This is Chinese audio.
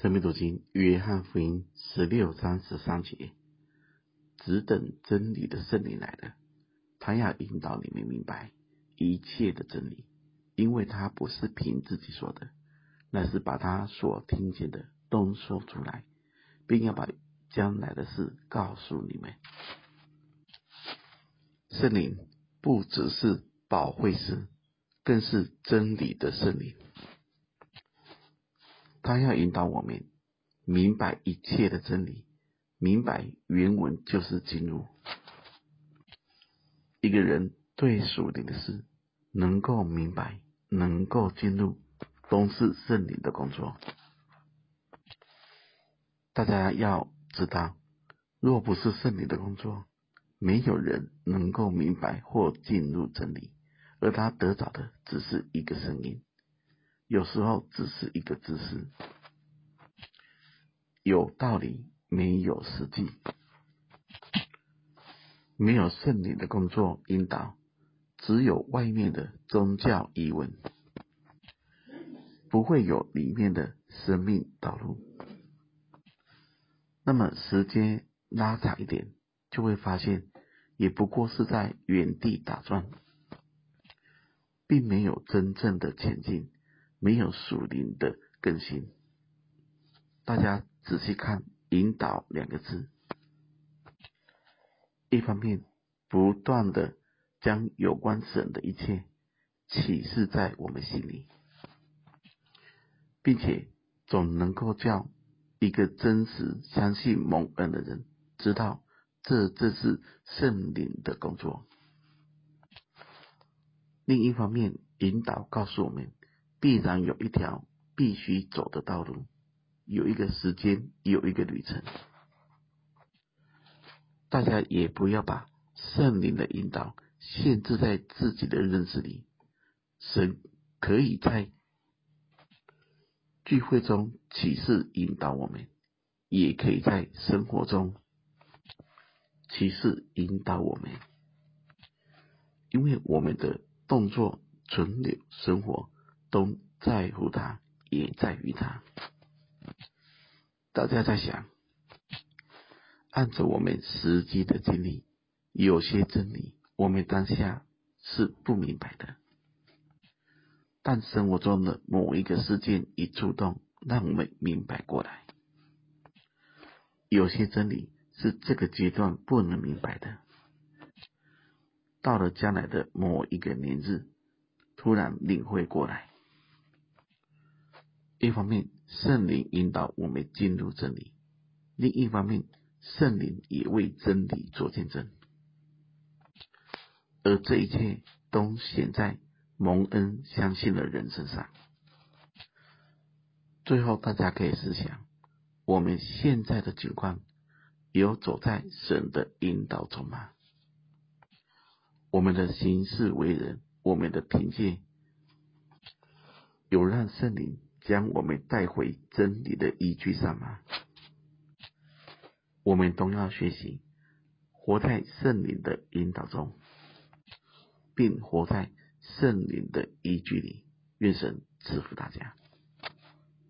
生命读经，约翰福音十六章十三节，只等真理的圣灵来了，他要引导你们明白一切的真理，因为他不是凭自己说的，乃是把他所听见的都说出来，并要把将来的事告诉你们。圣灵不只是保惠师，更是真理的圣灵。他要引导我们明白一切的真理，明白原文就是进入。一个人对属灵的事能够明白，能够进入，都是圣灵的工作。大家要知道，若不是圣灵的工作，没有人能够明白或进入真理，而他得着的只是一个声音。有时候只是一个知识，有道理没有实际，没有圣灵的工作引导，只有外面的宗教疑问，不会有里面的生命道路。那么时间拉长一点，就会发现，也不过是在原地打转，并没有真正的前进。没有属灵的更新，大家仔细看“引导”两个字，一方面不断的将有关神的一切启示在我们心里，并且总能够叫一个真实相信蒙恩的人知道，这这是圣灵的工作。另一方面，引导告诉我们。必然有一条必须走的道路，有一个时间，有一个旅程。大家也不要把圣灵的引导限制在自己的认识里。神可以在聚会中启示引导我们，也可以在生活中启示引导我们，因为我们的动作、存留、生活。都在乎他，也在于他。大家在想，按着我们实际的经历，有些真理我们当下是不明白的，但生活中的某一个事件一触动，让我们明白过来。有些真理是这个阶段不能明白的，到了将来的某一个年日，突然领会过来。一方面，圣灵引导我们进入真理；另一方面，圣灵也为真理做见证。而这一切都显在蒙恩相信的人身上。最后，大家可以思想：我们现在的情况，有走在神的引导中吗？我们的行事为人，我们的凭借，有让圣灵将我们带回真理的依据上吗？我们都要学习活在圣灵的引导中，并活在圣灵的依据里。愿神赐福大家。